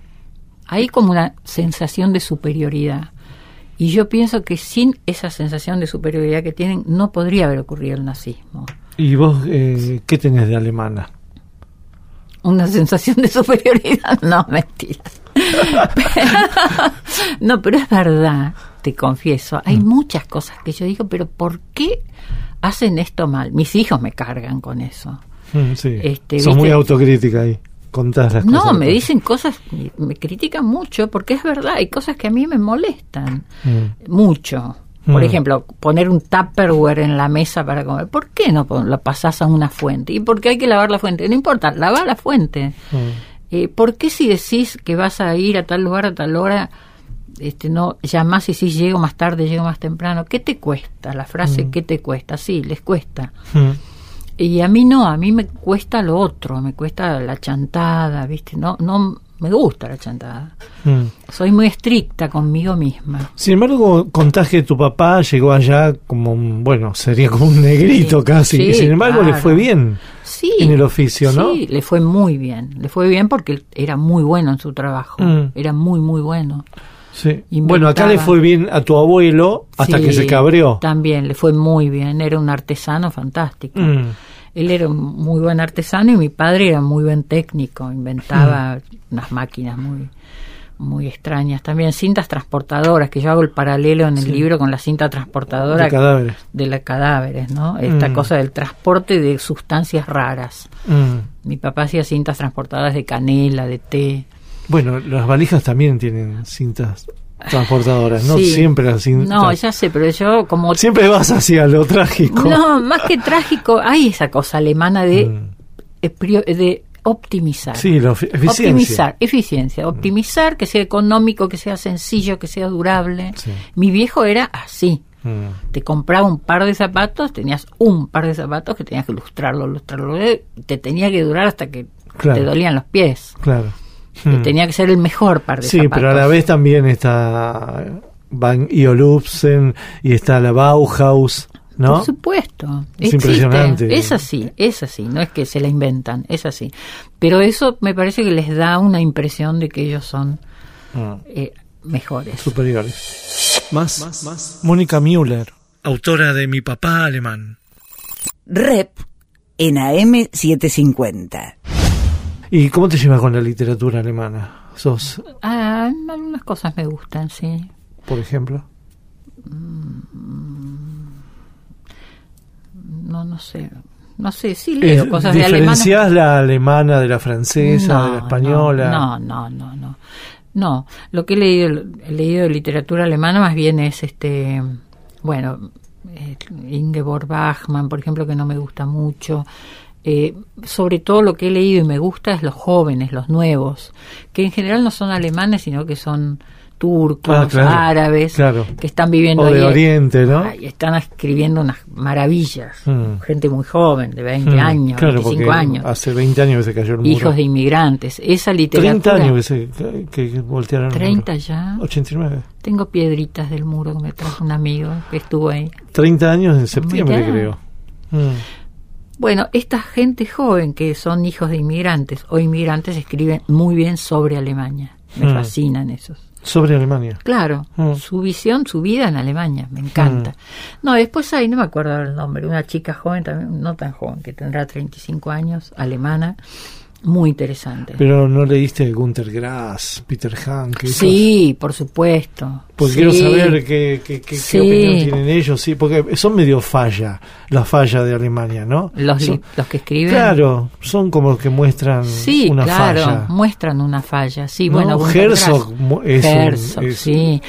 Hay como una sensación de superioridad. Y yo pienso que sin esa sensación de superioridad que tienen, no podría haber ocurrido el nazismo.
¿Y vos eh, qué tenés de alemana?
una sensación de superioridad. No, mentira. no, pero es verdad, te confieso. Hay muchas cosas que yo digo, pero ¿por qué hacen esto mal? Mis hijos me cargan con eso.
Mm, sí.
Este, ¿viste?
muy autocrítica ahí. Contás las cosas.
No, me dicen cosas, me- me critican mucho, porque es verdad, hay cosas que a mí me molestan
Mm,
mucho. Por
Mm.
ejemplo, poner un Tupperware en la mesa para comer. ¿Por qué no lo pasás a una fuente? ¿Y por qué hay que lavar la fuente? No importa, lava la fuente.
mm.
Eh, ¿Por qué si decís que vas a ir a tal lugar a tal hora, este, no llamás y decís llego más tarde, llego más temprano? ¿Qué te cuesta? La frase ¿qué te cuesta? Sí, les cuesta. Y a mí no, a mí me cuesta lo otro, me cuesta la chantada, ¿viste? No, no me gusta la chantada.
Mm.
Soy muy estricta conmigo misma.
Sin embargo, contás que tu papá llegó allá como un, bueno, sería como un negrito
Sí,
casi.
sí,
y sin embargo, le fue bien
Sí.
en el oficio, ¿no?
Sí, le fue muy bien. Le fue bien porque era muy bueno en su trabajo.
Mm.
Era muy, muy bueno.
Sí. Bueno, acá le fue bien a tu abuelo hasta que se cabreó.
También le fue muy bien. Era un artesano fantástico.
Mm.
Él era un muy buen artesano y mi padre era muy buen técnico. Inventaba
Mm.
unas máquinas muy muy extrañas. También cintas transportadoras, que yo hago el paralelo en el
Sí.
libro con la cinta transportadora
De cadáveres.
de cadáveres, ¿no? Esta
Mm.
cosa del transporte de sustancias raras.
Mm.
Mi papá hacía cintas transportadoras de canela, de té.
Bueno, las valijas también tienen cintas transportadoras, no
Sí.
siempre cintas.
No, ya sé, pero yo como...
Siempre vas hacia lo trágico.
No, más que trágico, hay esa cosa alemana de,
Mm.
eh, de optimizar.
Sí, la efi- eficiencia.
Optimizar, eficiencia, optimizar, que sea económico, que sea sencillo, que sea durable.
Sí.
Mi viejo era así.
Mm.
Te compraba un par de zapatos, tenías un par de zapatos que tenías que lustrarlo, lustrarlo, eh, te tenía que durar hasta que
Claro.
te dolían los pies.
Claro.
Y
Mm.
Tenía que ser el mejor par de
Sí,
zapatos.
pero a la vez también está Van Olufsen y está la Bauhaus, ¿no?
Por supuesto.
Es
Existe.
impresionante.
Es así, es así. No es que se la inventan, es así. Pero eso me parece que les da una impresión de que ellos son
Mm.
eh, mejores.
superiores. Más, Mónica Müller, autora de Mi papá alemán.
Rep en AM750.
¿Y cómo te llevas con la literatura alemana? ¿Sos,
Ah, algunas cosas me gustan, sí.
por ejemplo?
No, no sé. No sé, sí leo
Eh,
cosas de alemana.
¿Diferenciás la alemana de la francesa, de la española?
No, no, no, no. No, lo que he leído, he leído de literatura alemana más bien es este, bueno, eh, Ingeborg Bachmann, por ejemplo, que no me gusta mucho. Eh, sobre todo lo que he leído y me gusta es los jóvenes, los nuevos, que en general no son alemanes, sino que son turcos,
Ah, claro,
árabes,
claro.
que están viviendo
O de
ahí.
Oriente, ¿no?
Ay, están escribiendo unas maravillas.
Mm.
Gente muy joven, de 20
Mm,
años,
claro,
25
porque
años.
Hace 20 años que se cayó el muro.
Hijos de inmigrantes. Esa literatura.
30 años que, se, que, que voltearon el
30
muro.
ya.
89.
Tengo piedritas del muro que me trajo un amigo que estuvo ahí.
30 años en septiembre,
Mirá.
creo. Mm.
Bueno, esta gente joven que son hijos de inmigrantes o inmigrantes escriben muy bien sobre Alemania. Me
Mm.
fascinan esos.
Sobre Alemania.
Claro,
Mm.
su visión, su vida en Alemania, me encanta. No, después hay, no me acuerdo el nombre, una chica joven, también, no tan joven, que tendrá 35 años, alemana, muy interesante.
Pero no leíste Gunter Grass, Peter esos?
sí, por supuesto.
Porque
Sí.
quiero saber qué, qué, qué- qué
Sí.
opinión tienen ellos, sí, porque son medio falla, la falla de Alemania, ¿no?
Los,
Son-
los que escriben.
claro, son como los que muestran
Sí,
una
claro,
falla.
muestran una falla. Sí,
¿no?
bueno,
Herzog es un- es-
sí.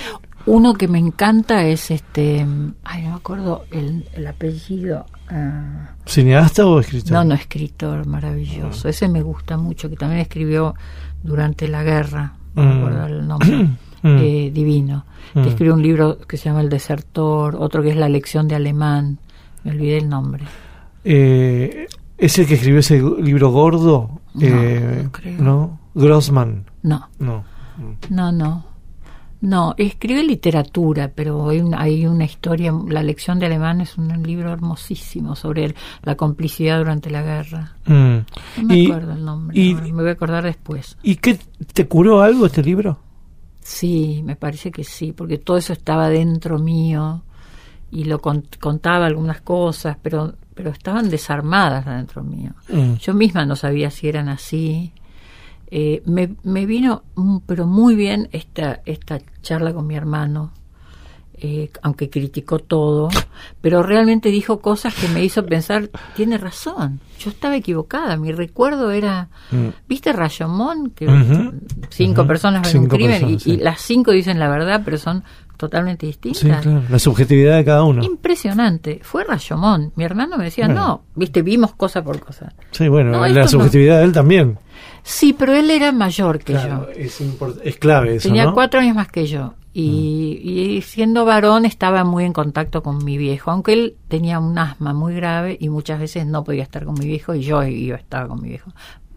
Uno que me encanta es este, ay, no me acuerdo el, el apellido. ah,
¿Cineasta o escritor?
no, no, escritor maravilloso. Ese me gusta mucho, que también escribió durante la guerra. No me
Mm.
acuerdo el nombre.
Mm.
eh, divino.
Mm.
Que escribió un libro que se llama El Desertor, otro que es La Lección de Alemán. Me olvidé el nombre.
Eh, ¿Es el que escribió ese libro gordo?
No,
eh,
no creo.
¿no? Grossman.
No,
No.
no, no. No, escribe literatura, pero hay una, hay una historia, La lección de alemán es un libro hermosísimo sobre el- la complicidad durante la guerra.
Mm.
No me
Y-
acuerdo el nombre,
y-
me voy a acordar después.
¿Y qué te curó algo este libro?
Sí, me parece que sí, porque todo eso estaba dentro mío y lo con- contaba algunas cosas, pero, pero estaban desarmadas dentro mío.
Mm.
Yo misma no sabía si eran así. Eh, me, me vino, mm, pero muy bien esta, esta charla con mi hermano, eh, aunque criticó todo, pero realmente dijo cosas que me hizo pensar, tiene razón, yo estaba equivocada, mi recuerdo era,
Mm.
¿viste Rayomón? Que cinco personas ven un crimen y-
personas,
y,
sí.
las cinco dicen la verdad, pero son totalmente distintas.
Sí, claro. La subjetividad de cada uno.
Impresionante. Fue Rayomón. Mi hermano me decía,
Bueno.
no, viste, vimos cosa por cosa.
Sí, bueno,
No,
la
no.
subjetividad de él también.
Sí, pero él era mayor que
Claro,
yo.
es, clave eso,
Tenía
¿no? Mm.
cuatro años más que yo. Y, y siendo varón estaba muy en contacto con mi viejo, aunque él tenía un asma muy grave y muchas veces no podía estar con mi viejo y yo iba a estar con mi viejo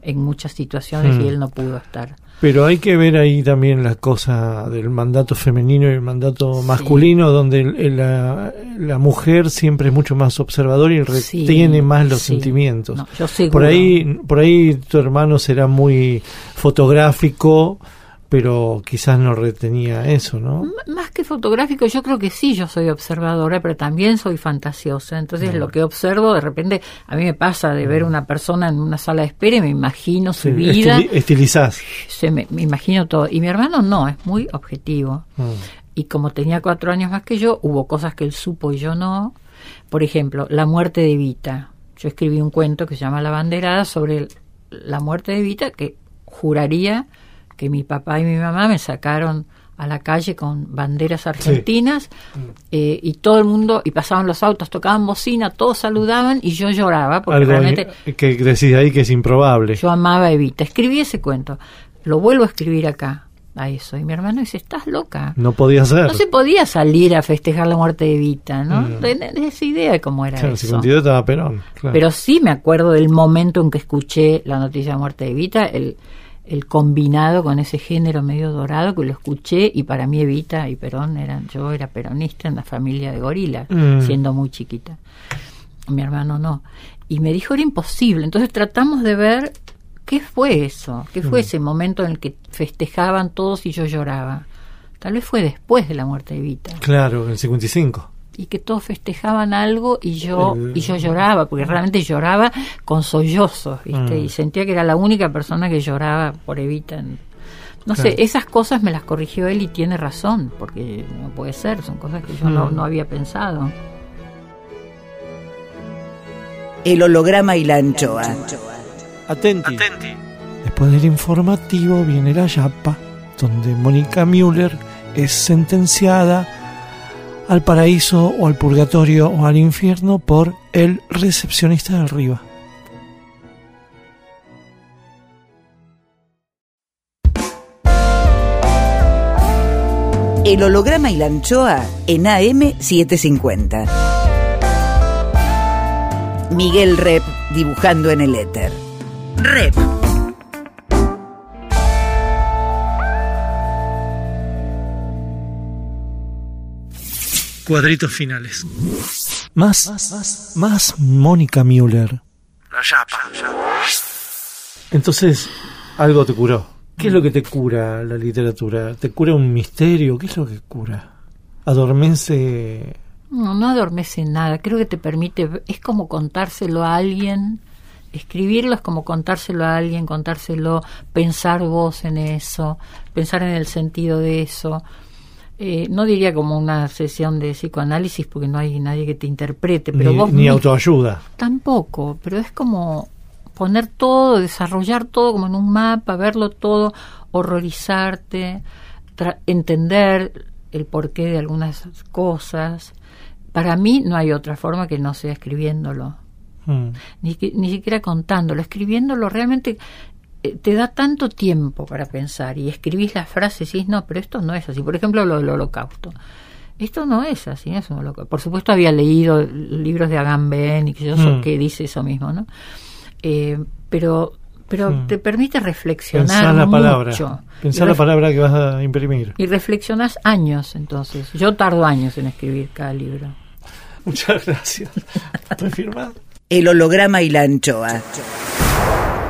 en muchas situaciones
Mm.
y él no pudo estar.
Pero hay que ver ahí también la cosa del mandato femenino y el mandato masculino, donde el- el- la, la mujer siempre es mucho más observadora y
Sí,
retiene más los
sí.
sentimientos.
No, yo
por ahí, por ahí tu hermano será muy fotográfico, pero quizás no retenía eso, ¿no?
M- Más que fotográfico, yo creo que sí, yo soy observadora, pero también soy fantasiosa. Entonces, lo que observo, de repente, a mí me pasa de ver una persona en una sala de espera y me imagino su
Sí,
vida,
estili- estilizás.
se me, me imagino todo. Y mi hermano no, es muy objetivo.
Mm.
Y como tenía cuatro años más que yo, hubo cosas que él supo y yo no. Por ejemplo, la muerte de Vita. Yo escribí un cuento que se llama La banderada sobre el- la muerte de Vita, que juraría que mi papá y mi mamá me sacaron a la calle con banderas argentinas eh, y todo el mundo, y pasaban los autos, tocaban bocina, todos saludaban y yo lloraba porque
Algo
realmente
que decís ahí que es improbable.
yo amaba a Evita. Escribí ese cuento. Lo vuelvo a escribir acá. a eso. Y mi hermano dice, estás loca.
No podía ser.
No se podía salir a festejar la muerte de Evita, ¿no?
Mm.
Tenés esa idea de cómo era
Claro,
eso.
52 estaba Perón. claro.
Pero sí me acuerdo del momento en que escuché la noticia de muerte de Evita, el, el combinado con ese género medio dorado que lo escuché y para mí Evita y Perón eran, yo era peronista en la familia de Gorila,
Mm.
siendo muy chiquita. Mi hermano no. Y me dijo era imposible. Entonces tratamos de ver qué fue eso, qué
Mm.
fue ese momento en el que festejaban todos y yo lloraba. Tal vez fue después de la muerte de Evita
Claro, el 55.
Y que todos festejaban algo y yo y yo lloraba porque realmente lloraba con sollozos ¿viste?
Mm.
y sentía que era la única persona que lloraba por Evita en- no
Claro.
sé esas cosas me las corrigió él y tiene razón porque no puede ser son cosas que yo no,
Mm.
no había pensado
El holograma y la anchoa.
Atenti. Después del informativo viene la yapa, donde Mónica Müller es sentenciada al paraíso o al purgatorio o al infierno por el recepcionista de arriba.
El holograma y la anchoa en AM750. Miguel Rep dibujando en el éter. Rep.
Cuadritos finales. Más, más, Mónica Müller. Entonces, algo te curó. ¿Qué es lo que te cura la literatura? ¿Te cura un misterio? ¿Qué es lo que cura? Adormece.
no, no adormece nada creo que te permite es como contárselo a alguien escribirlo es como contárselo a alguien contárselo pensar vos en eso pensar en el sentido de eso Eh, no diría como una sesión de psicoanálisis porque no hay nadie que te interprete pero
ni
vos
ni
mismo-
autoayuda.
Tampoco, pero es como poner todo, desarrollar todo como en un mapa, verlo todo, horrorizarte, tra- entender el porqué de algunas cosas. Para mí no hay otra forma que no sea escribiéndolo,
Mm.
ni, ni siquiera contándolo, escribiéndolo realmente te da tanto tiempo para pensar y escribís las frases y decís, no, pero esto no es así. Por ejemplo, lo del holocausto. Esto no es así, es un holocausto. Por supuesto había leído libros de Agamben y que yo
Mm.
que dice eso mismo, ¿no? Eh, pero pero
Mm.
te permite reflexionar
Pensá la palabra.
mucho. Y,
la palabra que vas a imprimir.
y reflexionás años, entonces. Yo tardo años en escribir cada libro.
Muchas gracias. ¿Estoy firmado?
El holograma y la anchoa.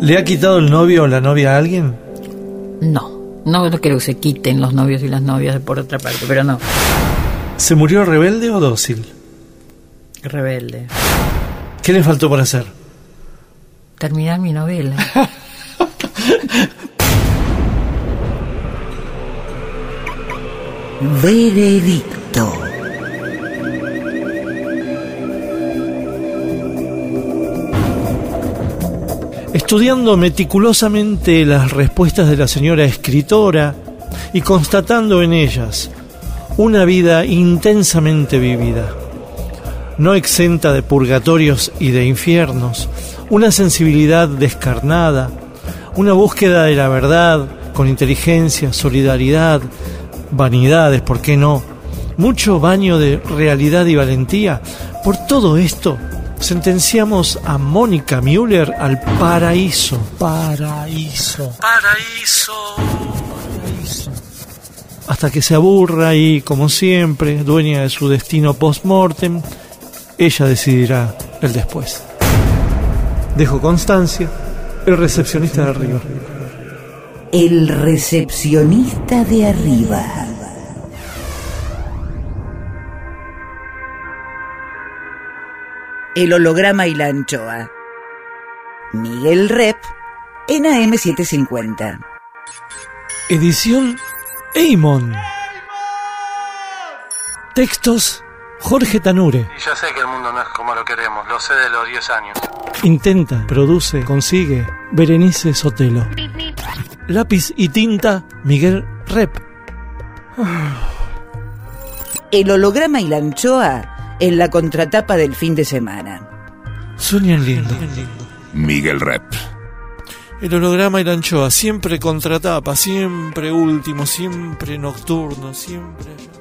¿Le ha quitado el novio o la novia a alguien?
No, no, quiero que se quiten los novios y las novias por otra parte, pero no.
¿Se murió rebelde o dócil?
Rebelde.
¿Qué le faltó por hacer?
Terminar mi novela.
Veredicto.
Estudiando meticulosamente las respuestas de la señora escritora y constatando en ellas una vida intensamente vivida, no exenta de purgatorios y de infiernos, una sensibilidad descarnada, una búsqueda de la verdad con inteligencia, solidaridad, vanidades, ¿por qué no? Mucho baño de realidad y valentía. Por todo esto, sentenciamos a Mónica Müller al paraíso. Paraíso. Paraíso. Paraíso. Hasta que se aburra y, como siempre, dueña de su destino post-mortem, ella decidirá el después. Dejo constancia, el recepcionista de arriba.
El recepcionista de arriba. El holograma y la anchoa. Miguel Rep en AM750.
Edición Eimon. Textos Jorge Tanure.
Y ya sé que el mundo no es como lo queremos, lo sé de los 10 años.
Intenta, produce, consigue Berenice Sotelo. Lápiz y tinta Miguel Rep.
El holograma y la anchoa en la contratapa del fin de semana.
Sueñan lindo.
Miguel Rep.
El holograma y la anchoa, siempre contratapa, siempre último, siempre nocturno, siempre...